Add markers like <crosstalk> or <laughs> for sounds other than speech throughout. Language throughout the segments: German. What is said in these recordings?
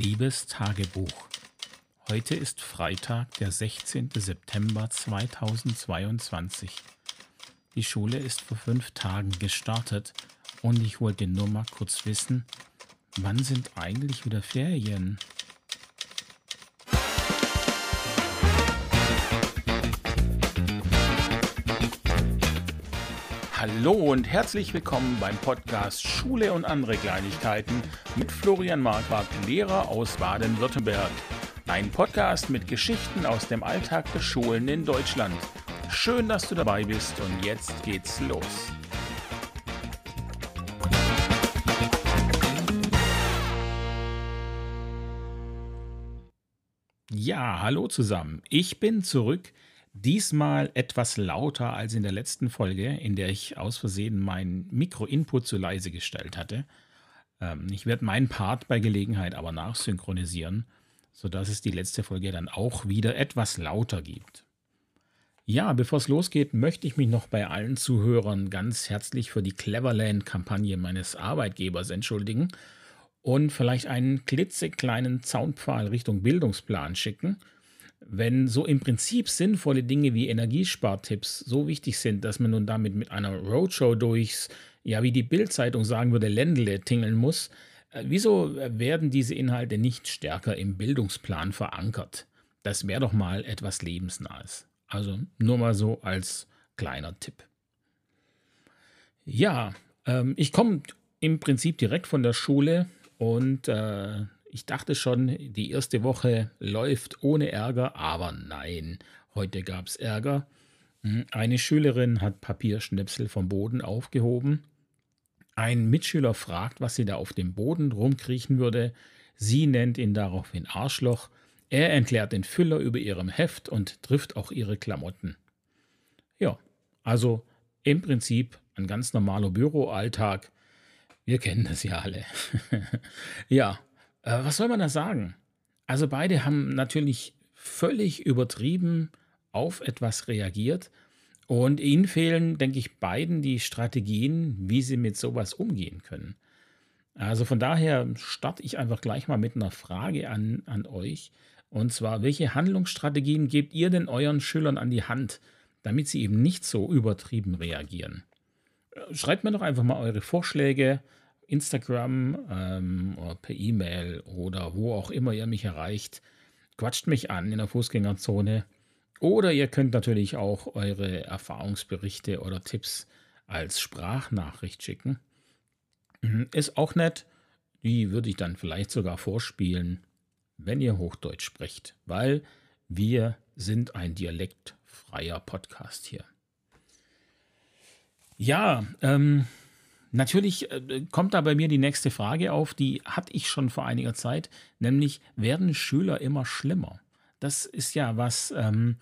Liebes Tagebuch. Heute ist Freitag, der 16. September 2022. Die Schule ist vor fünf Tagen gestartet und ich wollte nur mal kurz wissen, wann sind eigentlich wieder Ferien? Hallo und herzlich willkommen beim Podcast Schule und andere Kleinigkeiten mit Florian Marquardt, Lehrer aus Baden-Württemberg. Ein Podcast mit Geschichten aus dem Alltag der Schulen in Deutschland. Schön, dass du dabei bist und jetzt geht's los. Ja, hallo zusammen. Ich bin zurück Diesmal etwas lauter als in der letzten Folge, in der ich aus Versehen mein Mikro-Input zu leise gestellt hatte. Ähm, ich werde meinen Part bei Gelegenheit aber nachsynchronisieren, sodass es die letzte Folge dann auch wieder etwas lauter gibt. Ja, bevor es losgeht, möchte ich mich noch bei allen Zuhörern ganz herzlich für die Cleverland-Kampagne meines Arbeitgebers entschuldigen und vielleicht einen klitzekleinen Zaunpfahl Richtung Bildungsplan schicken – wenn so im Prinzip sinnvolle Dinge wie Energiespartipps so wichtig sind, dass man nun damit mit einer Roadshow durchs, ja, wie die Bildzeitung sagen würde, Ländle tingeln muss, äh, wieso werden diese Inhalte nicht stärker im Bildungsplan verankert? Das wäre doch mal etwas Lebensnahes. Also nur mal so als kleiner Tipp. Ja, ähm, ich komme im Prinzip direkt von der Schule und äh, ich dachte schon, die erste Woche läuft ohne Ärger, aber nein, heute gab es Ärger. Hm, eine Schülerin hat Papierschnipsel vom Boden aufgehoben. Ein Mitschüler fragt, was sie da auf dem Boden rumkriechen würde. Sie nennt ihn daraufhin Arschloch. Er entleert den Füller über ihrem Heft und trifft auch ihre Klamotten. Ja, also im Prinzip ein ganz normaler Büroalltag. Wir kennen das ja alle. <laughs> ja, äh, was soll man da sagen? Also beide haben natürlich völlig übertrieben auf etwas reagiert und ihnen fehlen, denke ich, beiden die Strategien, wie sie mit sowas umgehen können. Also von daher starte ich einfach gleich mal mit einer Frage an, an euch. Und zwar, welche Handlungsstrategien gebt ihr denn euren Schülern an die Hand, damit sie eben nicht so übertrieben reagieren? Äh, schreibt mir doch einfach mal eure Vorschläge Instagram ähm, oder per E-Mail oder wo auch immer ihr mich erreicht. Quatscht mich an in der Fußgängerzone. Oder ihr könnt natürlich auch eure Erfahrungsberichte oder Tipps als Sprachnachricht schicken. Mhm, ist auch nett. Die würde ich dann vielleicht sogar vorspielen, wenn ihr Hochdeutsch sprecht, weil wir sind ein dialektfreier Podcast hier. Ja, ähm, Natürlich äh, kommt da bei mir die nächste Frage auf, die hatte ich schon vor einiger Zeit, nämlich werden Schüler immer schlimmer? Das ist ja was, ähm,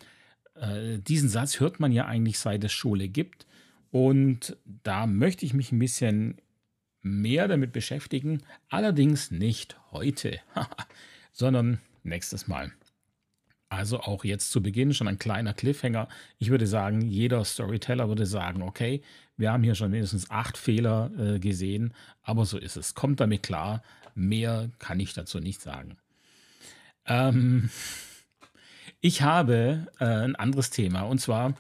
äh, diesen Satz hört man ja eigentlich seit es Schule gibt. Und da möchte ich mich ein bisschen mehr damit beschäftigen, allerdings nicht heute, <laughs> sondern nächstes Mal. Also auch jetzt zu Beginn schon ein kleiner Cliffhanger. Ich würde sagen, jeder Storyteller würde sagen, okay, wir haben hier schon mindestens acht Fehler äh, gesehen, aber so ist es. Kommt damit klar. Mehr kann ich dazu nicht sagen. Ähm, ich habe äh, ein anderes Thema und zwar,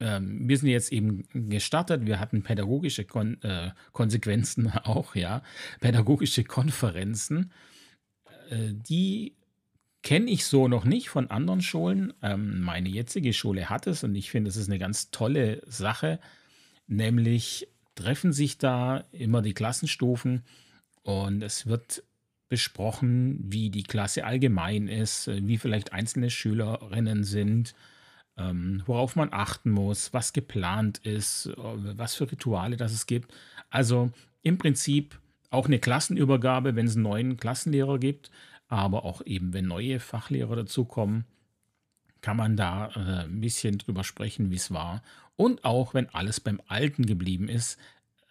ähm, wir sind jetzt eben gestartet, wir hatten pädagogische Kon äh, Konsequenzen <laughs> auch, ja, pädagogische Konferenzen, äh, die Kenne ich so noch nicht von anderen Schulen. Ähm, meine jetzige Schule hat es und ich finde, es ist eine ganz tolle Sache. Nämlich treffen sich da immer die Klassenstufen und es wird besprochen, wie die Klasse allgemein ist, wie vielleicht einzelne Schülerinnen sind, ähm, worauf man achten muss, was geplant ist, was für Rituale das es gibt. Also im Prinzip auch eine Klassenübergabe, wenn es einen neuen Klassenlehrer gibt, aber auch eben, wenn neue Fachlehrer dazukommen, kann man da äh, ein bisschen drüber sprechen, wie es war. Und auch wenn alles beim Alten geblieben ist,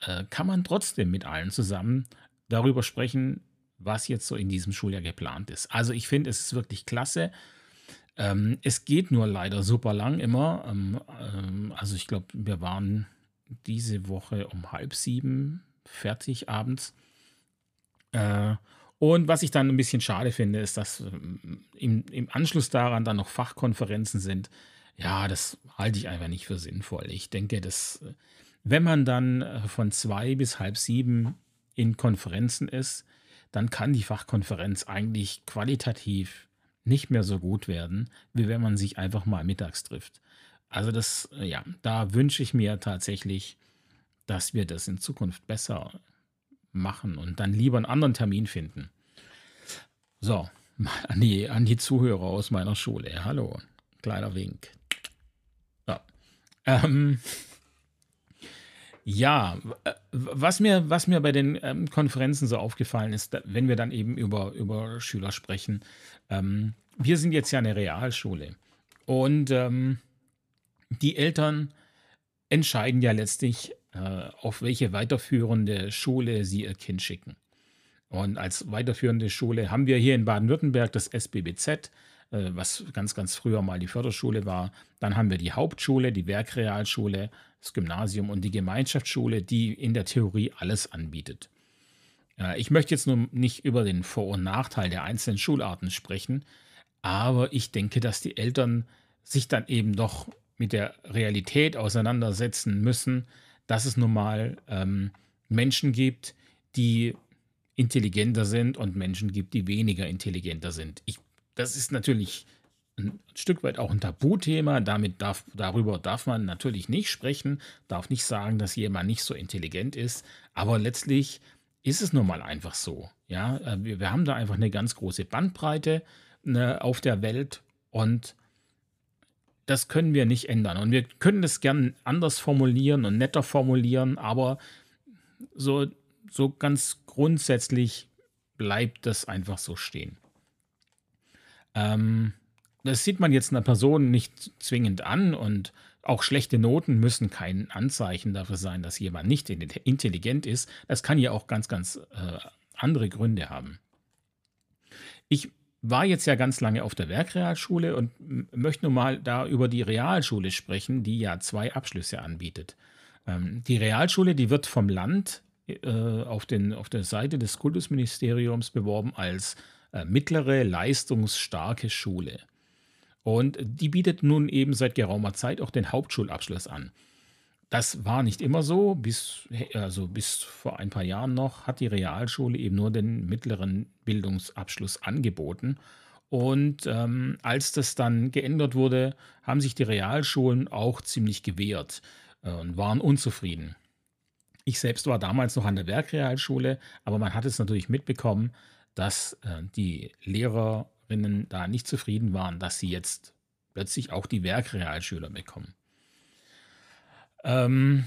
äh, kann man trotzdem mit allen zusammen darüber sprechen, was jetzt so in diesem Schuljahr geplant ist. Also ich finde, es ist wirklich klasse. Ähm, es geht nur leider super lang immer. Ähm, ähm, also ich glaube, wir waren diese Woche um halb sieben fertig abends. Äh, Und was ich dann ein bisschen schade finde, ist, dass im Anschluss daran dann noch Fachkonferenzen sind. Ja, das halte ich einfach nicht für sinnvoll. Ich denke, dass äh, wenn man dann äh, von zwei bis halb sieben in Konferenzen ist, dann kann die Fachkonferenz eigentlich qualitativ nicht mehr so gut werden, wie wenn man sich einfach mal mittags trifft. Also das, äh, ja, da wünsche ich mir tatsächlich, dass wir das in Zukunft besser machen und dann lieber einen anderen Termin finden. So, <laughs> an die, an die Zuhörer aus meiner Schule. Hallo, kleiner Wink. Ähm, ja, was mir, was mir bei den ähm, Konferenzen so aufgefallen ist, wenn wir dann eben über, über Schüler sprechen, ähm, wir sind jetzt ja eine Realschule und ähm, die Eltern entscheiden ja letztlich, äh, auf welche weiterführende Schule sie ihr Kind schicken. Und als weiterführende Schule haben wir hier in Baden-Württemberg das SBBZ, äh, was ganz, ganz früher mal die Förderschule war. Dann haben wir die Hauptschule, die Werkrealschule, das Gymnasium und die Gemeinschaftsschule, die in der Theorie alles anbietet. Ich möchte jetzt nur nicht über den Vor- und Nachteil der einzelnen Schularten sprechen, aber ich denke, dass die Eltern sich dann eben doch mit der Realität auseinandersetzen müssen, dass es nun mal ähm, Menschen gibt, die intelligenter sind und Menschen gibt, die weniger intelligenter sind. Ich, das ist natürlich ein Stück weit auch ein Tabuthema. Damit darf, darüber darf man natürlich nicht sprechen, darf nicht sagen, dass jemand nicht so intelligent ist. Aber letztlich ist es nun mal einfach so. Ja, äh, wir, wir haben da einfach eine ganz große Bandbreite ne, auf der Welt und das können wir nicht ändern. Und wir können das gern anders formulieren und netter formulieren, aber so, so ganz grundsätzlich bleibt das einfach so stehen. Ähm, das sieht man jetzt einer Person nicht zwingend an und auch schlechte Noten müssen kein Anzeichen dafür sein, dass jemand nicht intelligent ist. Das kann ja auch ganz, ganz äh, andere Gründe haben. Ich war jetzt ja ganz lange auf der Werkrealschule und möchte nun mal da über die Realschule sprechen, die ja zwei Abschlüsse anbietet. Ähm, die Realschule, die wird vom Land äh, auf, den, auf der Seite des Kultusministeriums beworben als mittlere, leistungsstarke Schule. Und die bietet nun eben seit geraumer Zeit auch den Hauptschulabschluss an. Das war nicht immer so. Bis, also bis vor ein paar Jahren noch hat die Realschule eben nur den mittleren Bildungsabschluss angeboten. Und ähm, als das dann geändert wurde, haben sich die Realschulen auch ziemlich gewehrt äh, und waren unzufrieden. Ich selbst war damals noch an der Werkrealschule, aber man hat es natürlich mitbekommen, dass äh, die Lehrerinnen da nicht zufrieden waren, dass sie jetzt plötzlich auch die Werkrealschüler bekommen. Ähm,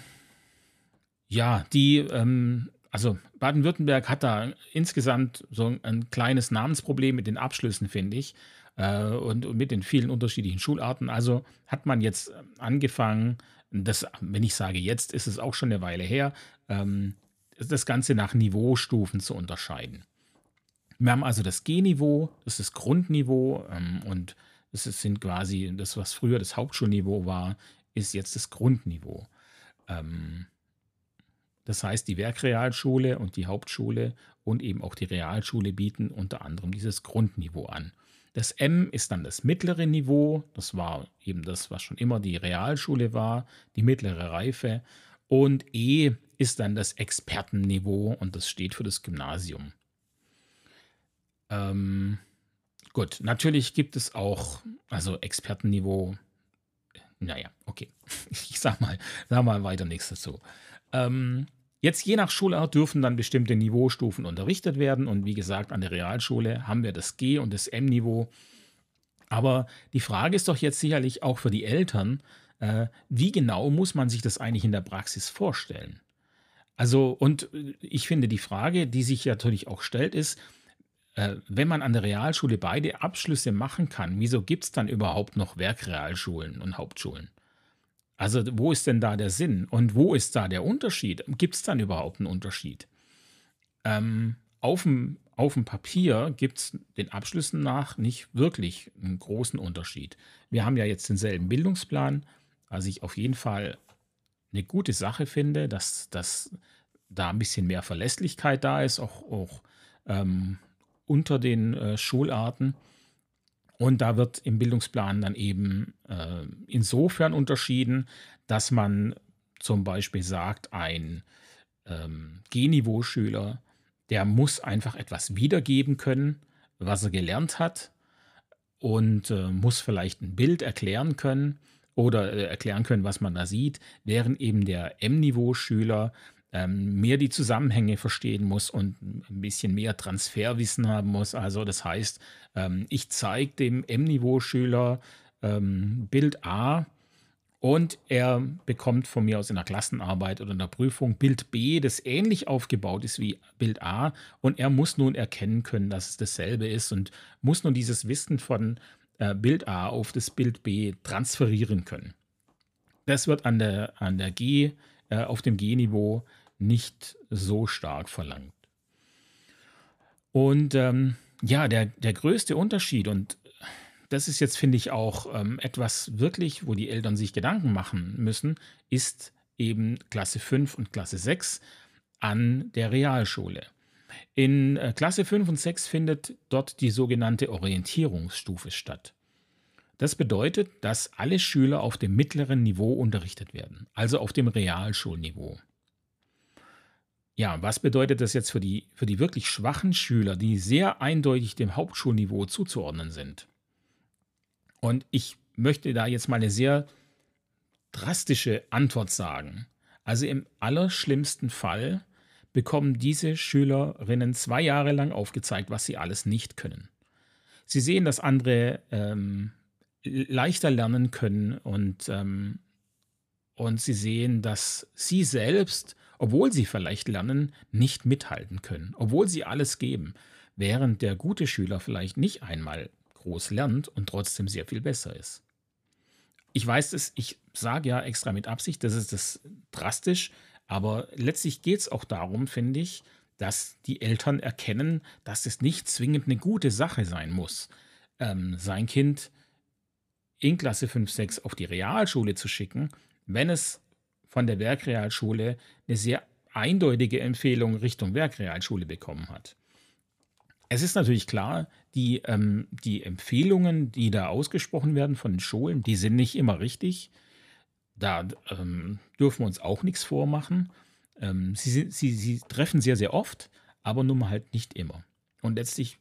ja, die, ähm, also Baden-Württemberg hat da insgesamt so ein kleines Namensproblem mit den Abschlüssen, finde ich. Äh, und, und, mit den vielen unterschiedlichen Schularten. Also hat man jetzt angefangen, das, wenn ich sage jetzt, ist es auch schon eine Weile her, ähm, das Ganze nach Niveaustufen zu unterscheiden. Wir haben also das G-Niveau, das ist das Grundniveau ähm, und das sind quasi das, was früher das Hauptschulniveau war, ist jetzt das Grundniveau. Ähm, das heißt, die Werkrealschule und die Hauptschule und eben auch die Realschule bieten unter anderem dieses Grundniveau an. Das M ist dann das mittlere Niveau, das war eben das, was schon immer die Realschule war, die mittlere Reife. Und E ist dann das Expertenniveau und das steht für das Gymnasium. Ähm, gut, natürlich gibt es auch, also Expertenniveau naja, okay. <laughs> Ich sag mal, sag mal weiter nichts dazu. Ähm, jetzt je nach Schulart dürfen dann bestimmte Niveaustufen unterrichtet werden. Und wie gesagt, an der Realschule haben wir das G- und das M-Niveau. Aber die Frage ist doch jetzt sicherlich auch für die Eltern, äh, wie genau muss man sich das eigentlich in der Praxis vorstellen? Also, und ich finde, die Frage, die sich natürlich auch stellt, ist, äh, wenn man an der Realschule beide Abschlüsse machen kann, wieso gibt es dann überhaupt noch Werkrealschulen und Hauptschulen? Also wo ist denn da der Sinn und wo ist da der Unterschied? Gibt es dann überhaupt einen Unterschied? Ähm, auf, dem, auf dem Papier gibt es den Abschlüssen nach nicht wirklich einen großen Unterschied. Wir haben ja jetzt denselben Bildungsplan, was ich auf jeden Fall eine gute Sache finde, dass, dass da ein bisschen mehr Verlässlichkeit da ist, auch, auch ähm, unter den äh, Schularten. Und da wird im Bildungsplan dann eben äh, insofern unterschieden, dass man zum Beispiel sagt, ein ähm, G-Niveau-Schüler, der muss einfach etwas wiedergeben können, was er gelernt hat und äh, muss vielleicht ein Bild erklären können oder äh, erklären können, was man da sieht, während eben der M-Niveau-Schüler ähm, mehr die Zusammenhänge verstehen muss und ein bisschen mehr Transferwissen haben muss. Also das heißt, ähm, ich zeige dem M-Niveau-Schüler ähm, Bild A und er bekommt von mir aus in der Klassenarbeit oder in der Prüfung Bild B, das ähnlich aufgebaut ist wie Bild A und er muss nun erkennen können, dass es dasselbe ist und muss nun dieses Wissen von äh, Bild A auf das Bild B transferieren können. Das wird an der, an der G, äh, auf dem G-Niveau nicht so stark verlangt. Und ähm, ja, der, der größte Unterschied, und das ist jetzt, finde ich, auch ähm, etwas wirklich, wo die Eltern sich Gedanken machen müssen, ist eben Klasse 5 und Klasse 6 an der Realschule. In äh, Klasse 5 und 6 findet dort die sogenannte Orientierungsstufe statt. Das bedeutet, dass alle Schüler auf dem mittleren Niveau unterrichtet werden, also auf dem Realschulniveau. Ja, was bedeutet das jetzt für die, für die wirklich schwachen Schüler, die sehr eindeutig dem Hauptschulniveau zuzuordnen sind? Und ich möchte da jetzt mal eine sehr drastische Antwort sagen. Also im allerschlimmsten Fall bekommen diese Schülerinnen zwei Jahre lang aufgezeigt, was sie alles nicht können. Sie sehen, dass andere ähm, leichter lernen können und, ähm, und sie sehen, dass sie selbst, obwohl sie vielleicht lernen, nicht mithalten können, obwohl sie alles geben, während der gute Schüler vielleicht nicht einmal groß lernt und trotzdem sehr viel besser ist. Ich weiß es, ich sage ja extra mit Absicht, das ist das drastisch, aber letztlich geht es auch darum, finde ich, dass die Eltern erkennen, dass es nicht zwingend eine gute Sache sein muss, ähm, sein Kind in Klasse 5, 6 auf die Realschule zu schicken, wenn es von der Werkrealschule eine sehr eindeutige Empfehlung Richtung Werkrealschule bekommen hat. Es ist natürlich klar, die, ähm, die Empfehlungen, die da ausgesprochen werden von den Schulen, die sind nicht immer richtig. Da ähm, dürfen wir uns auch nichts vormachen. Ähm, sie, sie, sie treffen sehr, sehr oft, aber nun mal halt nicht immer. Und letztlich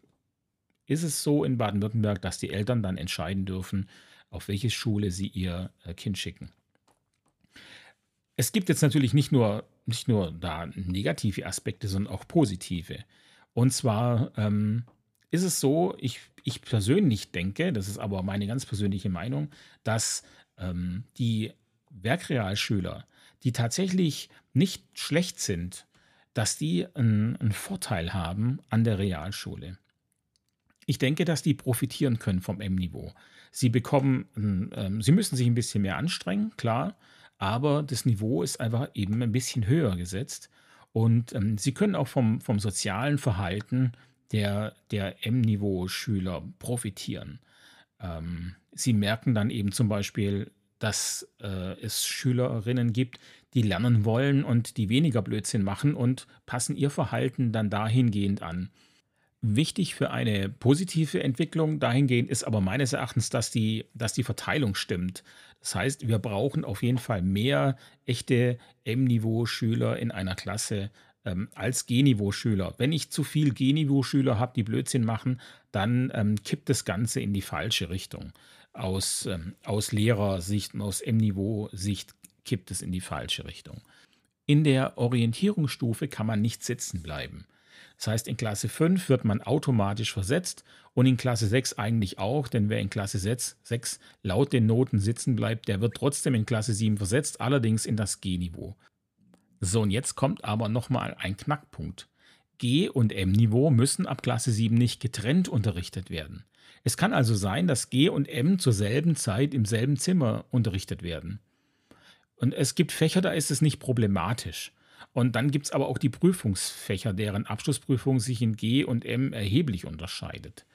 ist es so in Baden-Württemberg, dass die Eltern dann entscheiden dürfen, auf welche Schule sie ihr äh, Kind schicken. Es gibt jetzt natürlich nicht nur, nicht nur da negative Aspekte, sondern auch positive. Und zwar ähm, ist es so, ich, ich persönlich denke, das ist aber meine ganz persönliche Meinung, dass ähm, die Werkrealschüler, die tatsächlich nicht schlecht sind, dass die einen, einen Vorteil haben an der Realschule. Ich denke, dass die profitieren können vom M-Niveau. Sie bekommen, ähm, sie müssen sich ein bisschen mehr anstrengen, klar, aber das Niveau ist einfach eben ein bisschen höher gesetzt. Und ähm, sie können auch vom, vom sozialen Verhalten der, der M-Niveau-Schüler profitieren. Ähm, sie merken dann eben zum Beispiel, dass äh, es Schülerinnen gibt, die lernen wollen und die weniger Blödsinn machen und passen ihr Verhalten dann dahingehend an. Wichtig für eine positive Entwicklung dahingehend ist aber meines Erachtens, dass die, dass die Verteilung stimmt. Das heißt, wir brauchen auf jeden Fall mehr echte M-Niveau-Schüler in einer Klasse ähm, als G-Niveau-Schüler. Wenn ich zu viel G-Niveau-Schüler habe, die Blödsinn machen, dann ähm, kippt das Ganze in die falsche Richtung. Aus, ähm, aus Lehrersicht und aus M-Niveau-Sicht kippt es in die falsche Richtung. In der Orientierungsstufe kann man nicht sitzen bleiben. Das heißt, in Klasse 5 wird man automatisch versetzt und in Klasse 6 eigentlich auch, denn wer in Klasse 6, 6 laut den Noten sitzen bleibt, der wird trotzdem in Klasse 7 versetzt, allerdings in das G-Niveau. So, und jetzt kommt aber nochmal ein Knackpunkt. G- und M-Niveau müssen ab Klasse 7 nicht getrennt unterrichtet werden. Es kann also sein, dass G und M zur selben Zeit im selben Zimmer unterrichtet werden. Und es gibt Fächer, da ist es nicht problematisch. Und dann gibt es aber auch die Prüfungsfächer, deren Abschlussprüfung sich in G und M erheblich unterscheidet.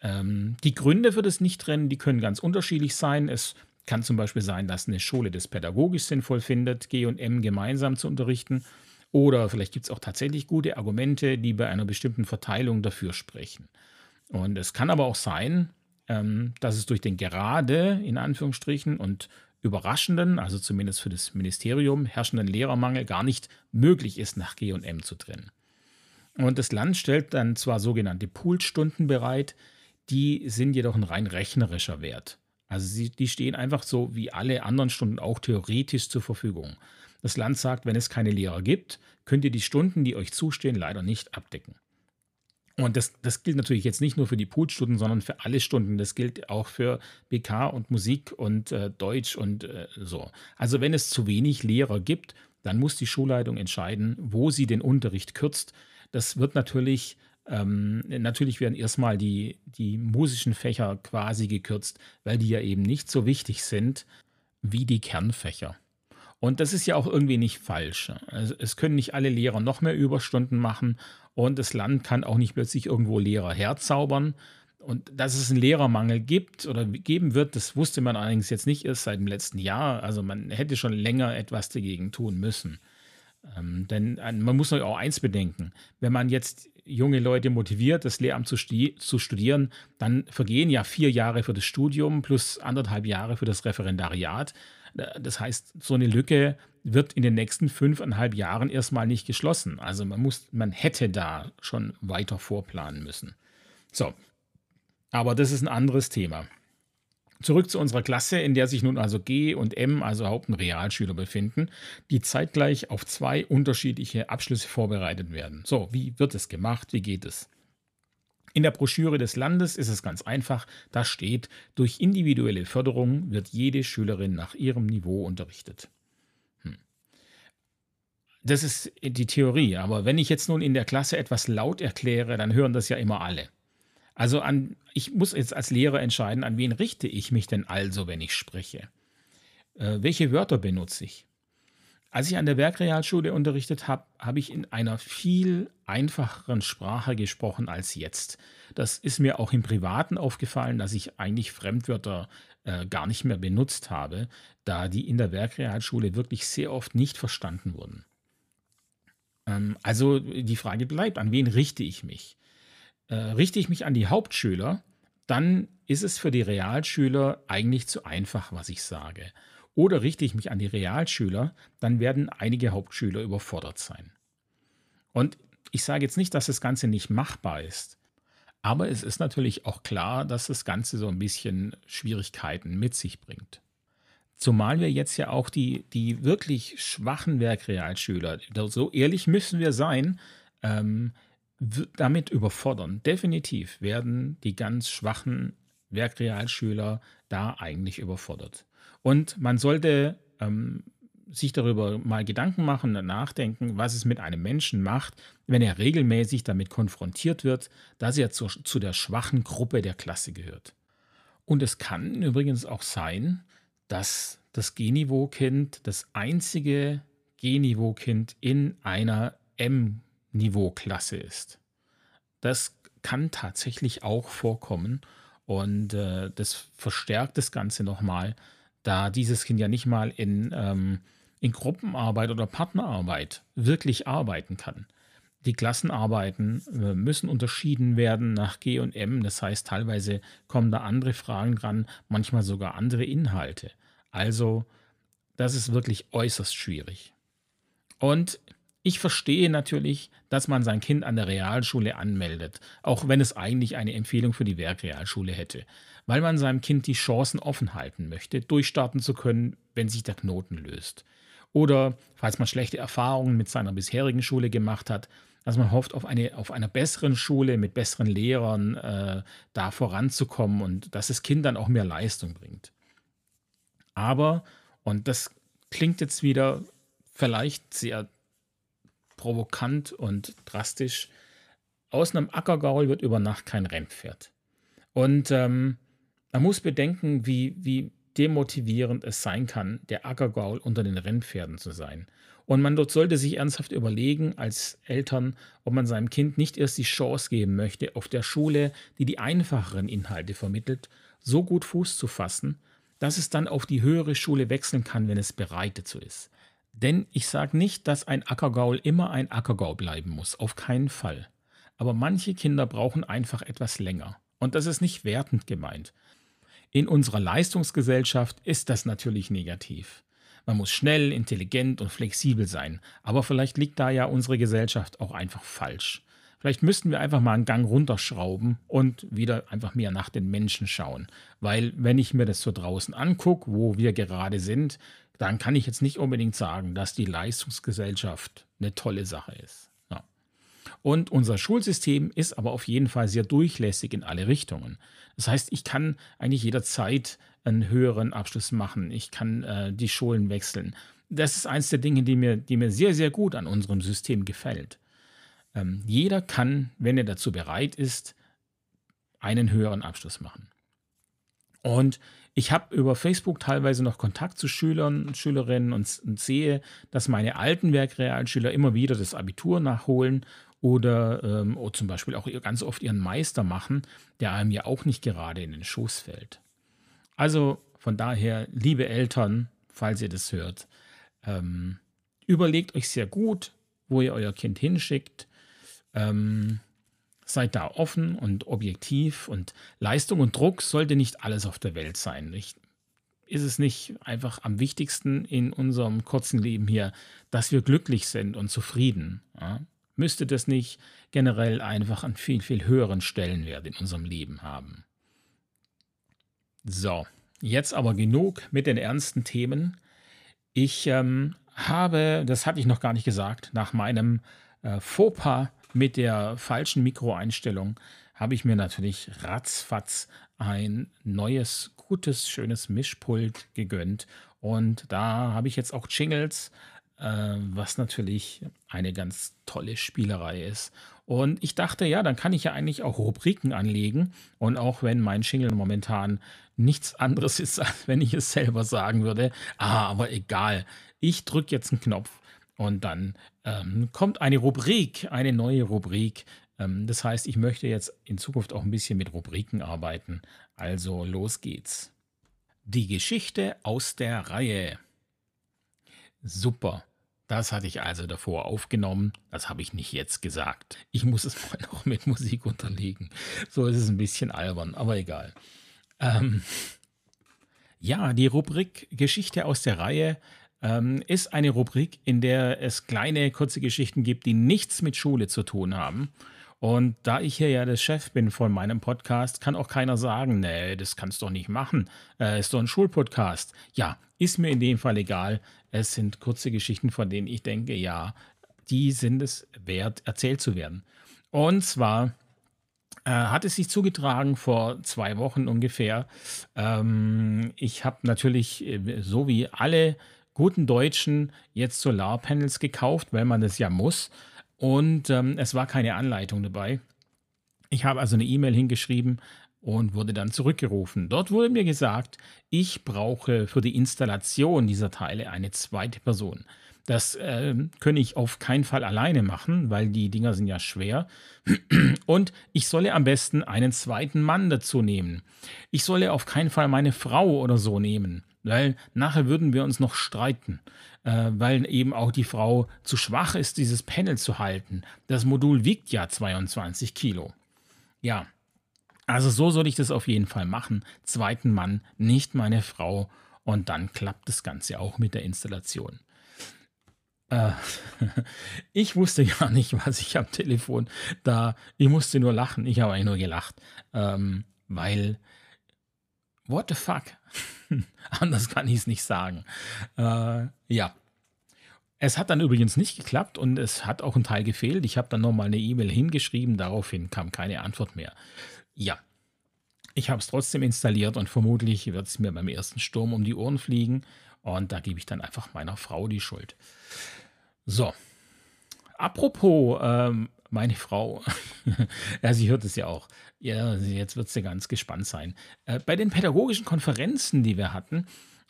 Ähm, die Gründe für das Nichtrennen, die können ganz unterschiedlich sein. Es kann zum Beispiel sein, dass eine Schule das pädagogisch sinnvoll findet, G und M gemeinsam zu unterrichten. Oder vielleicht gibt es auch tatsächlich gute Argumente, die bei einer bestimmten Verteilung dafür sprechen. Und es kann aber auch sein, ähm, dass es durch den gerade, in Anführungsstrichen, und überraschenden, also zumindest für das Ministerium, herrschenden Lehrermangel gar nicht möglich ist, nach G und M zu trennen. Und das Land stellt dann zwar sogenannte Poolstunden bereit, die sind jedoch ein rein rechnerischer Wert. Also sie, die stehen einfach so wie alle anderen Stunden auch theoretisch zur Verfügung. Das Land sagt, wenn es keine Lehrer gibt, könnt ihr die Stunden, die euch zustehen, leider nicht abdecken. Und das, das gilt natürlich jetzt nicht nur für die Poolstunden, sondern für alle Stunden. Das gilt auch für BK und Musik und äh, Deutsch und äh, so. Also wenn es zu wenig Lehrer gibt, dann muss die Schulleitung entscheiden, wo sie den Unterricht kürzt. Das wird natürlich, ähm, natürlich werden erstmal die, die musischen Fächer quasi gekürzt, weil die ja eben nicht so wichtig sind wie die Kernfächer. Und das ist ja auch irgendwie nicht falsch. Also es können nicht alle Lehrer noch mehr Überstunden machen und das Land kann auch nicht plötzlich irgendwo Lehrer herzaubern. Und dass es einen Lehrermangel gibt oder geben wird, das wusste man allerdings jetzt nicht erst seit dem letzten Jahr. Also man hätte schon länger etwas dagegen tun müssen. Ähm, denn äh, man muss auch eins bedenken, wenn man jetzt junge Leute motiviert, das Lehramt zu, zu, studieren, dann vergehen ja vier Jahre für das Studium plus anderthalb Jahre für das Referendariat. Das heißt, so eine Lücke wird in den nächsten fünfeinhalb Jahren erstmal nicht geschlossen. Also man muss, man hätte da schon weiter vorplanen müssen. So, aber das ist ein anderes Thema. Zurück zu unserer Klasse, in der sich nun also G und M, also Haupt- und Realschüler, befinden, die zeitgleich auf zwei unterschiedliche Abschlüsse vorbereitet werden. So, wie wird es gemacht? Wie geht es? In der Broschüre des Landes ist es ganz einfach. Da steht, durch individuelle Förderung wird jede Schülerin nach ihrem Niveau unterrichtet. Hm. Das ist die Theorie, aber wenn ich jetzt nun in der Klasse etwas laut erkläre, dann hören das ja immer alle. Also an, ich muss jetzt als Lehrer entscheiden, an wen richte ich mich denn also, wenn ich spreche? Äh, welche Wörter benutze ich? Als ich an der Werkrealschule unterrichtet habe, habe ich in einer viel einfacheren Sprache gesprochen als jetzt. Das ist mir auch im Privaten aufgefallen, dass ich eigentlich Fremdwörter äh, gar nicht mehr benutzt habe, da die in der Werkrealschule wirklich sehr oft nicht verstanden wurden. Ähm, also die Frage bleibt, an wen richte ich mich? Äh, richte ich mich an die Hauptschüler, dann ist es für die Realschüler eigentlich zu einfach, was ich sage. Oder richte ich mich an die Realschüler, dann werden einige Hauptschüler überfordert sein. Und ich sage jetzt nicht, dass das Ganze nicht machbar ist, aber es ist natürlich auch klar, dass das Ganze so ein bisschen Schwierigkeiten mit sich bringt. Zumal wir jetzt ja auch die, die wirklich schwachen Werkrealschüler, so ehrlich müssen wir sein, ähm, damit überfordern. Definitiv werden die ganz schwachen Werkrealschüler da eigentlich überfordert. Und man sollte ähm, sich darüber mal Gedanken machen und nachdenken, was es mit einem Menschen macht, wenn er regelmäßig damit konfrontiert wird, dass er zu, zu der schwachen Gruppe der Klasse gehört. Und es kann übrigens auch sein, dass das G-Niveau-Kind das einzige G-Niveau-Kind in einer M-Niveau-Klasse ist. Das kann tatsächlich auch vorkommen und äh, das verstärkt das Ganze nochmal, da dieses Kind ja nicht mal in, ähm, in Gruppenarbeit oder Partnerarbeit wirklich arbeiten kann. Die Klassenarbeiten äh, müssen unterschieden werden nach G und M. Das heißt, teilweise kommen da andere Fragen dran, manchmal sogar andere Inhalte. Also, das ist wirklich äußerst schwierig. Und ich verstehe natürlich, dass man sein Kind an der Realschule anmeldet, auch wenn es eigentlich eine Empfehlung für die Werkrealschule hätte, weil man seinem Kind die Chancen offen halten möchte, durchstarten zu können, wenn sich der Knoten löst. Oder falls man schlechte Erfahrungen mit seiner bisherigen Schule gemacht hat, dass man hofft, auf, eine, auf einer besseren Schule mit besseren Lehrern äh, da voranzukommen und dass das Kind dann auch mehr Leistung bringt. Aber, und das klingt jetzt wieder vielleicht sehr provokant und drastisch. Aus einem Ackergaul wird über Nacht kein Rennpferd. Und ähm, man muss bedenken, wie, wie demotivierend es sein kann, der Ackergaul unter den Rennpferden zu sein. Und man dort sollte sich ernsthaft überlegen, als Eltern, ob man seinem Kind nicht erst die Chance geben möchte, auf der Schule, die die einfacheren Inhalte vermittelt, so gut Fuß zu fassen, dass es dann auf die höhere Schule wechseln kann, wenn es bereit dazu ist. Denn ich sage nicht, dass ein Ackergaul immer ein Ackergaul bleiben muss, auf keinen Fall. Aber manche Kinder brauchen einfach etwas länger. Und das ist nicht wertend gemeint. In unserer Leistungsgesellschaft ist das natürlich negativ. Man muss schnell, intelligent und flexibel sein. Aber vielleicht liegt da ja unsere Gesellschaft auch einfach falsch. Vielleicht müssten wir einfach mal einen Gang runterschrauben und wieder einfach mehr nach den Menschen schauen. Weil wenn ich mir das so draußen angucke, wo wir gerade sind, dann kann ich jetzt nicht unbedingt sagen, dass die Leistungsgesellschaft eine tolle Sache ist. Ja. Und unser Schulsystem ist aber auf jeden Fall sehr durchlässig in alle Richtungen. Das heißt, ich kann eigentlich jederzeit einen höheren Abschluss machen. Ich kann äh, die Schulen wechseln. Das ist eins der Dinge, die mir, die mir sehr, sehr gut an unserem System gefällt. Ähm, jeder kann, wenn er dazu bereit ist, einen höheren Abschluss machen. Und ich habe über Facebook teilweise noch Kontakt zu Schülern und Schülerinnen und, und sehe, dass meine alten Werkrealschüler immer wieder das Abitur nachholen oder, ähm, oder zum Beispiel auch ganz oft ihren Meister machen, der einem ja auch nicht gerade in den Schoß fällt. Also von daher, liebe Eltern, falls ihr das hört, ähm, überlegt euch sehr gut, wo ihr euer Kind hinschickt. Ähm, seid da offen und objektiv und Leistung und Druck sollte nicht alles auf der Welt sein. Ich, ist es nicht einfach am wichtigsten in unserem kurzen Leben hier, dass wir glücklich sind und zufrieden? Ja? Müsste das nicht generell einfach einen viel, viel höheren Stellenwert in unserem Leben haben? So, jetzt aber genug mit den ernsten Themen. Ich ähm, habe, das hatte ich noch gar nicht gesagt, nach meinem äh, Fauxpas mit der falschen Mikroeinstellung habe ich mir natürlich ratzfatz ein neues, gutes, schönes Mischpult gegönnt. Und da habe ich jetzt auch Jingles, äh, was natürlich eine ganz tolle Spielerei ist. Und ich dachte, ja, dann kann ich ja eigentlich auch Rubriken anlegen. Und auch wenn mein Jingle momentan nichts anderes <laughs> ist, als wenn ich es selber sagen würde, ah, aber egal, ich drücke jetzt einen Knopf und dann ähm, kommt eine Rubrik, eine neue Rubrik. Ähm, das heißt, ich möchte jetzt in Zukunft auch ein bisschen mit Rubriken arbeiten. Also los geht's. Die Geschichte aus der Reihe. Super. Das hatte ich also davor aufgenommen. Das habe ich nicht jetzt gesagt. Ich muss es <laughs> mal noch mit Musik unterlegen. So ist es ein bisschen albern, aber egal. Ähm, ja, die Rubrik Geschichte aus der Reihe ähm, ist eine Rubrik, in der es kleine, kurze Geschichten gibt, die nichts mit Schule zu tun haben. Und da ich hier ja der Chef bin von meinem Podcast, kann auch keiner sagen, nee, das kannst du doch nicht machen. Äh, ist doch ein Schulpodcast. Ja, ist mir in dem Fall egal. Es sind kurze Geschichten, von denen ich denke, ja, die sind es wert, erzählt zu werden. Und zwar äh, hat es sich zugetragen vor zwei Wochen ungefähr. Ähm, ich habe natürlich, äh, so wie alle guten Deutschen, jetzt Solarpanels gekauft, weil man das ja muss. Und ähm, es war keine Anleitung dabei. Ich habe also eine E-Mail hingeschrieben, und wurde dann zurückgerufen. Dort wurde mir gesagt, ich brauche für die Installation dieser Teile eine zweite Person. Das äh, könne ich auf keinen Fall alleine machen, weil die Dinger sind ja schwer. Und ich solle am besten einen zweiten Mann dazu nehmen. Ich solle auf keinen Fall meine Frau oder so nehmen, weil nachher würden wir uns noch streiten, äh, weil eben auch die Frau zu schwach ist, dieses Panel zu halten. Das Modul wiegt ja 22 Kilo. Ja, also so soll ich das auf jeden Fall machen. Zweiten Mann, nicht meine Frau. Und dann klappt das Ganze auch mit der Installation. Äh, <laughs> ich wusste gar nicht, was ich am Telefon da. Ich musste nur lachen. Ich habe eigentlich nur gelacht. Ähm, weil. What the fuck? <laughs> Anders kann ich es nicht sagen. Äh, ja. Es hat dann übrigens nicht geklappt und es hat auch ein Teil gefehlt. Ich habe dann nochmal eine E-Mail hingeschrieben, daraufhin kam keine Antwort mehr. Ja, ich habe es trotzdem installiert und vermutlich wird es mir beim ersten Sturm um die Ohren fliegen und da gebe ich dann einfach meiner Frau die Schuld. So, apropos ähm, meine Frau, <laughs> ja, sie hört es ja auch. Ja, jetzt wird sie ganz gespannt sein. Äh, bei den pädagogischen Konferenzen, die wir hatten,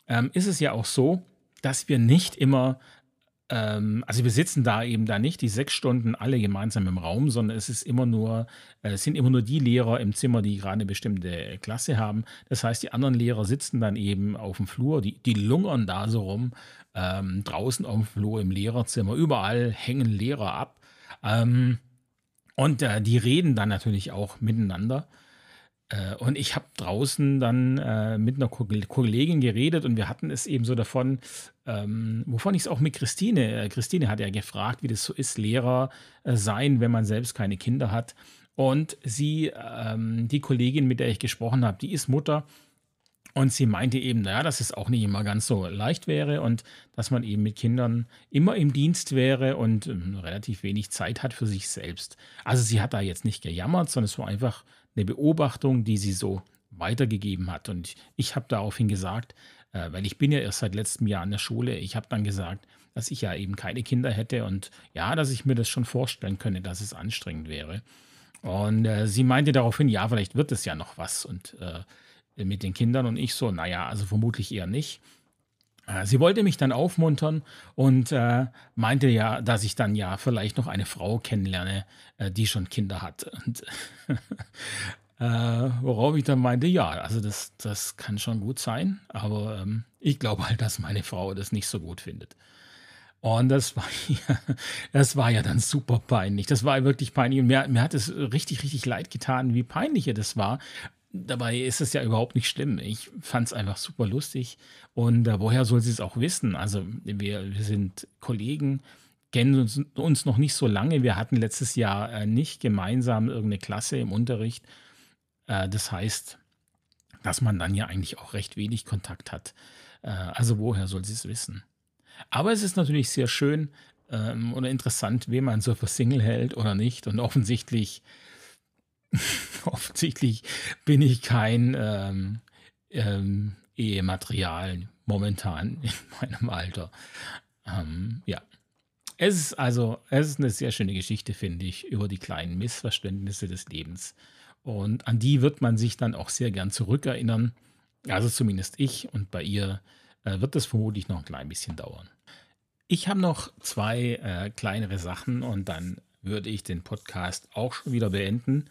ähm, ist es ja auch so, dass wir nicht immer ähm, also wir sitzen da eben da nicht die sechs Stunden alle gemeinsam im Raum, sondern es ist immer nur, äh, es sind immer nur die Lehrer im Zimmer, die gerade eine bestimmte Klasse haben. Das heißt, die anderen Lehrer sitzen dann eben auf dem Flur, die, die lungern da so rum, ähm, draußen auf dem Flur im Lehrerzimmer. Überall hängen Lehrer ab. Ähm, und äh, die reden dann natürlich auch miteinander. Äh, und ich habe draußen dann äh, mit einer Kollegin geredet und wir hatten es eben so davon, ähm, wovon ich es auch mit Christine, äh, Christine hat ja gefragt, wie das so ist, Lehrer äh, sein, wenn man selbst keine Kinder hat. Und sie, ähm, die Kollegin, mit der ich gesprochen habe, die ist Mutter und sie meinte eben, naja, dass es auch nicht immer ganz so leicht wäre und dass man eben mit Kindern immer im Dienst wäre und ähm, relativ wenig Zeit hat für sich selbst. Also sie hat da jetzt nicht gejammert, sondern es war einfach eine Beobachtung, die sie so weitergegeben hat. Und ich habe daraufhin gesagt, äh, weil ich bin ja erst seit letztem Jahr an der Schule, ich habe dann gesagt, dass ich ja eben keine Kinder hätte und ja, dass ich mir das schon vorstellen könne, dass es anstrengend wäre. Und äh, sie meinte daraufhin, ja, vielleicht wird es ja noch was und äh, mit den Kindern und ich so, naja, also vermutlich eher nicht. Äh, sie wollte mich dann aufmuntern und äh, meinte ja, dass ich dann ja vielleicht noch eine Frau kennenlerne, äh, die schon Kinder hat. Und <laughs> äh, worauf ich dann meinte, ja, also das, das kann schon gut sein, aber ähm, ich glaube halt, dass meine Frau das nicht so gut findet. Und das war, <laughs> ja, das war ja dann super peinlich. Das war wirklich peinlich. Und mir, mir hat es richtig, richtig leid getan, wie peinlich ihr das war. Dabei ist es ja überhaupt nicht schlimm. Ich fand es einfach super lustig. Und äh, woher soll sie es auch wissen? Also wir, wir sind Kollegen, kennen uns, uns, noch nicht so lange. Wir hatten letztes Jahr äh, nicht gemeinsam irgendeine Klasse im Unterricht. Äh, das heißt, dass man dann ja eigentlich auch recht wenig Kontakt hat. Äh, also woher soll sie es wissen? Aber es ist natürlich sehr schön ähm, oder interessant, wen man so für Single hält oder nicht. Und offensichtlich <laughs> offensichtlich bin ich kein ähm, ähm, Ehematerial momentan <laughs> in meinem Alter. Ähm, ja. Es ist also, es ist eine sehr schöne Geschichte, finde ich, über die kleinen Missverständnisse des Lebens. Und an die wird man sich dann auch sehr gern zurückerinnern. Also zumindest ich. Und bei ihr äh, wird das vermutlich noch ein klein bisschen dauern. Ich habe noch zwei äh, kleinere Sachen und dann würde ich den Podcast auch schon wieder beenden.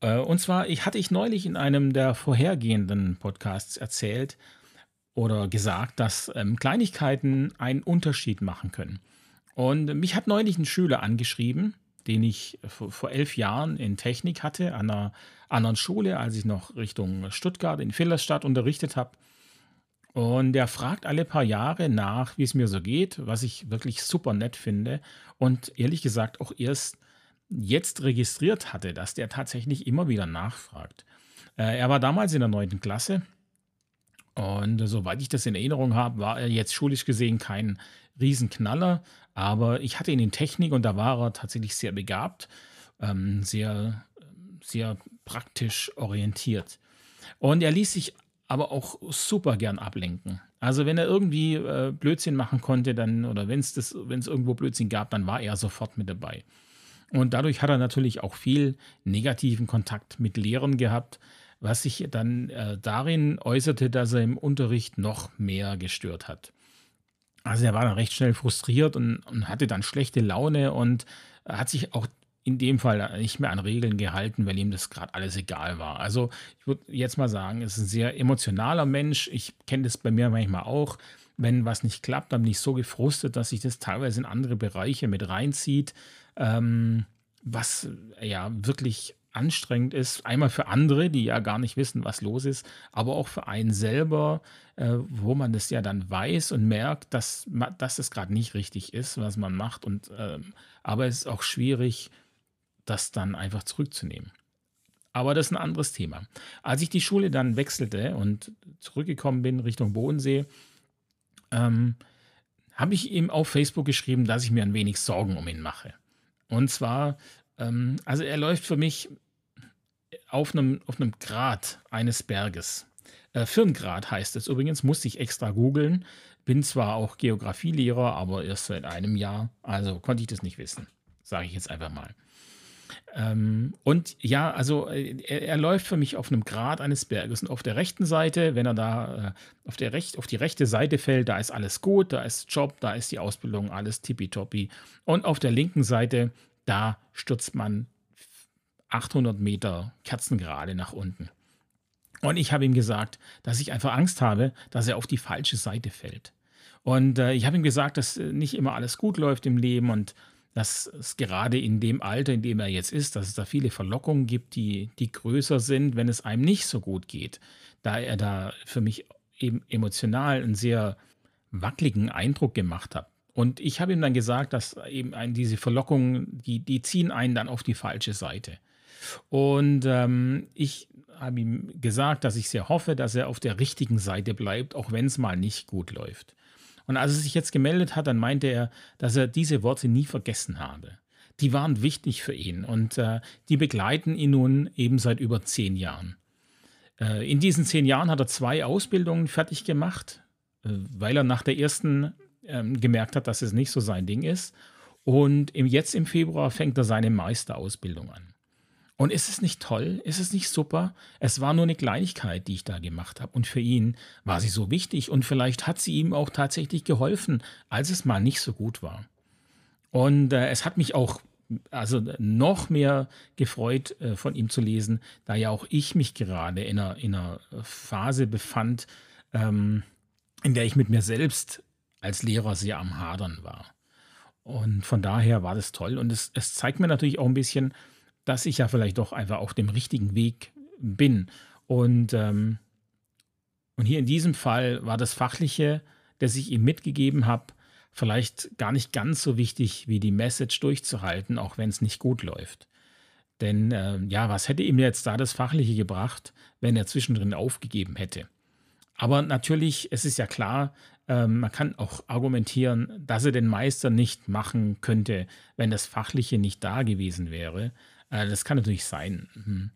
Äh, und zwar, ich hatte ich neulich in einem der vorhergehenden Podcasts erzählt oder gesagt, dass ähm, Kleinigkeiten einen Unterschied machen können. Und mich hat neulich ein Schüler angeschrieben, den ich vor elf Jahren in Technik hatte, an einer anderen Schule, als ich noch Richtung Stuttgart in Villerstadt unterrichtet habe. Und der fragt alle paar Jahre nach, wie es mir so geht, was ich wirklich super nett finde. Und ehrlich gesagt auch erst jetzt registriert hatte, dass der tatsächlich immer wieder nachfragt. Äh, er war damals in der neunten Klasse und soweit ich das in Erinnerung habe, war er jetzt schulisch gesehen kein Riesenknaller, aber ich hatte ihn in Technik und da war er tatsächlich sehr begabt, ähm, sehr, sehr praktisch orientiert. Und er ließ sich aber auch super gern ablenken. Also wenn er irgendwie äh, Blödsinn machen konnte, dann oder wenn es irgendwo Blödsinn gab, dann war er sofort mit dabei. Und dadurch hat er natürlich auch viel negativen Kontakt mit Lehrern gehabt, was sich dann äh, darin äußerte, dass er im Unterricht noch mehr gestört hat. Also er war dann recht schnell frustriert und, und hatte dann schlechte Laune und hat sich auch in dem Fall nicht mehr an Regeln gehalten, weil ihm das gerade alles egal war. Also ich würde jetzt mal sagen, es ist ein sehr emotionaler Mensch. Ich kenne das bei mir manchmal auch. Wenn was nicht klappt, dann bin ich so gefrustet, dass sich das teilweise in andere Bereiche mit reinzieht, ähm, was ja wirklich anstrengend ist. Einmal für andere, die ja gar nicht wissen, was los ist, aber auch für einen selber, äh, wo man das ja dann weiß und merkt, dass, dass es gerade nicht richtig ist, was man macht. Und, ähm, aber es ist auch schwierig, das dann einfach zurückzunehmen. Aber das ist ein anderes Thema. Als ich die Schule dann wechselte und zurückgekommen bin Richtung Bodensee, ähm, habe ich ihm auf Facebook geschrieben, dass ich mir ein wenig Sorgen um ihn mache. Und zwar, ähm, also er läuft für mich auf einem, auf einem Grat eines Berges. Äh, Firngrad heißt es übrigens, musste ich extra googeln. Bin zwar auch Geografielehrer, aber erst seit einem Jahr, also konnte ich das nicht wissen. Sage ich jetzt einfach mal. Ähm, und ja, also äh, er, er, läuft für mich auf einem Grat eines Berges. Und auf der rechten Seite, wenn er da äh, auf, der Rech auf die rechte Seite fällt, da ist alles gut, da ist Job, da ist die Ausbildung, alles tippitoppi. Und auf der linken Seite, da stürzt man 800 Meter kerzengerade nach unten. Und ich habe ihm gesagt, dass ich einfach Angst habe, dass er auf die falsche Seite fällt. Und äh, ich habe ihm gesagt, dass äh, nicht immer alles gut läuft im Leben und dass es gerade in dem Alter, in dem er jetzt ist, dass es da viele Verlockungen gibt, die, die größer sind, wenn es einem nicht so gut geht. Da er da für mich eben emotional einen sehr wackeligen Eindruck gemacht hat. Und ich habe ihm dann gesagt, dass eben diese Verlockungen, die, die ziehen einen dann auf die falsche Seite. Und ähm, ich habe ihm gesagt, dass ich sehr hoffe, dass er auf der richtigen Seite bleibt, auch wenn es mal nicht gut läuft. Und als er sich jetzt gemeldet hat, dann meinte er, dass er diese Worte nie vergessen habe. Die waren wichtig für ihn und äh, die begleiten ihn nun eben seit über zehn Jahren. Äh, in diesen zehn Jahren hat er zwei Ausbildungen fertig gemacht, äh, weil er nach der ersten ähm, gemerkt hat, dass es nicht so sein Ding ist. Und im, jetzt im Februar fängt er seine Meisterausbildung an. Und ist es nicht toll? Ist es nicht super? Es war nur eine Kleinigkeit, die ich da gemacht habe. Und für ihn war sie so wichtig und vielleicht hat sie ihm auch tatsächlich geholfen, als es mal nicht so gut war. Und äh, es hat mich auch also noch mehr gefreut, äh, von ihm zu lesen, da ja auch ich mich gerade in einer, in einer Phase befand, ähm, in der ich mit mir selbst als Lehrer sehr am Hadern war. Und von daher war das toll. Und es, es zeigt mir natürlich auch ein bisschen, dass ich ja vielleicht doch einfach auf dem richtigen Weg bin. Und, ähm, und hier in diesem Fall war das Fachliche, das ich ihm mitgegeben habe, vielleicht gar nicht ganz so wichtig wie die Message durchzuhalten, auch wenn es nicht gut läuft. Denn äh, ja, was hätte ihm jetzt da das Fachliche gebracht, wenn er zwischendrin aufgegeben hätte? Aber natürlich, es ist ja klar, äh, man kann auch argumentieren, dass er den Meister nicht machen könnte, wenn das Fachliche nicht da gewesen wäre. Äh, das kann natürlich sein. Mhm.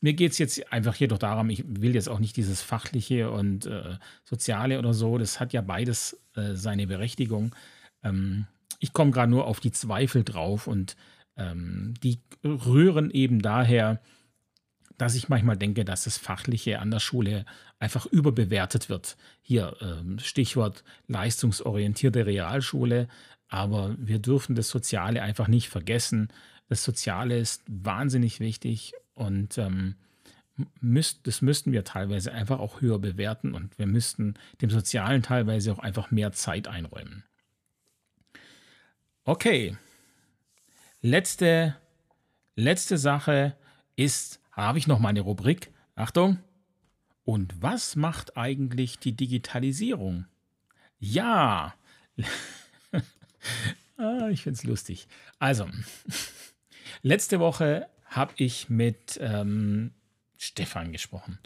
Mir geht es jetzt einfach hier doch darum, ich will jetzt auch nicht dieses Fachliche und äh, Soziale oder so, das hat ja beides äh, seine Berechtigung. Ähm, ich komme gerade nur auf die Zweifel drauf und ähm, die rühren eben daher, dass ich manchmal denke, dass das Fachliche an der Schule einfach überbewertet wird. Hier ähm, Stichwort leistungsorientierte Realschule, aber wir dürfen das Soziale einfach nicht vergessen. Das Soziale ist wahnsinnig wichtig und ähm, das müssten wir teilweise einfach auch höher bewerten und wir müssten dem Sozialen teilweise auch einfach mehr Zeit einräumen. Okay, letzte, letzte Sache ist, habe ich noch meine Rubrik. Achtung. Und was macht eigentlich die Digitalisierung? Ja, <laughs> ah, ich finde es lustig. Also, <laughs> Letzte Woche habe ich mit ähm, Stefan gesprochen.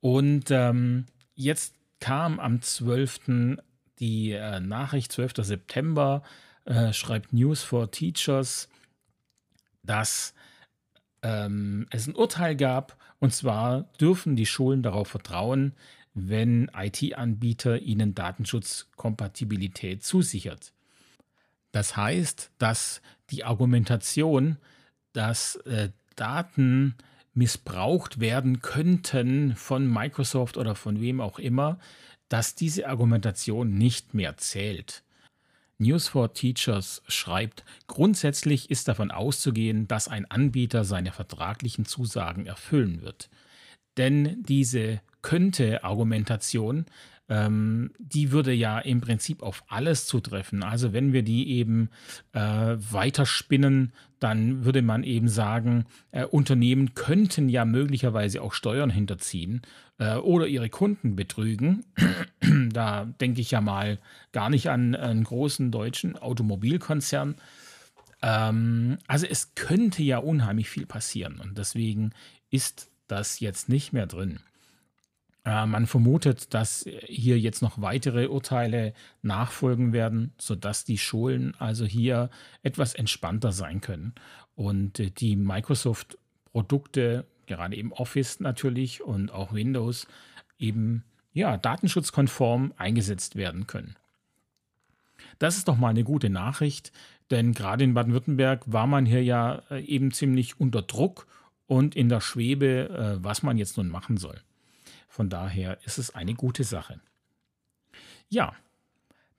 Und ähm, jetzt kam am 12. die äh, Nachricht, 12. September, äh, schreibt News for Teachers, dass ähm, es ein Urteil gab. Und zwar dürfen die Schulen darauf vertrauen, wenn IT-Anbieter ihnen Datenschutzkompatibilität zusichert. Das heißt, dass die Argumentation, dass äh, Daten missbraucht werden könnten von Microsoft oder von wem auch immer, dass diese Argumentation nicht mehr zählt. News for Teachers schreibt, grundsätzlich ist davon auszugehen, dass ein Anbieter seine vertraglichen Zusagen erfüllen wird. Denn diese könnte Argumentation ähm, die würde ja im Prinzip auf alles zutreffen. Also wenn wir die eben äh, weiterspinnen, dann würde man eben sagen, äh, Unternehmen könnten ja möglicherweise auch Steuern hinterziehen äh, oder ihre Kunden betrügen. <clears throat> da denke ich ja mal gar nicht an einen großen deutschen Automobilkonzern. Ähm, also es könnte ja unheimlich viel passieren und deswegen ist das jetzt nicht mehr drin. Äh, man vermutet, dass hier jetzt noch weitere Urteile nachfolgen werden, sodass die Schulen also hier etwas entspannter sein können und äh, die Microsoft-Produkte, gerade eben Office natürlich und auch Windows, eben ja, datenschutzkonform eingesetzt werden können. Das ist doch mal eine gute Nachricht, Denn gerade in Baden-Württemberg war man hier ja äh, eben ziemlich unter Druck und in der Schwebe, was man jetzt nun machen soll. Von daher ist es eine gute Sache. Ja,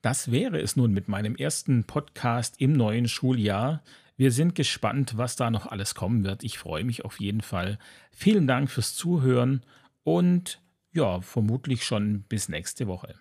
das wäre es nun mit meinem ersten Podcast im neuen Schuljahr. Wir sind gespannt, was da noch alles kommen wird. Ich freue mich auf jeden Fall. Vielen Dank fürs Zuhören und ja, vermutlich schon bis nächste Woche.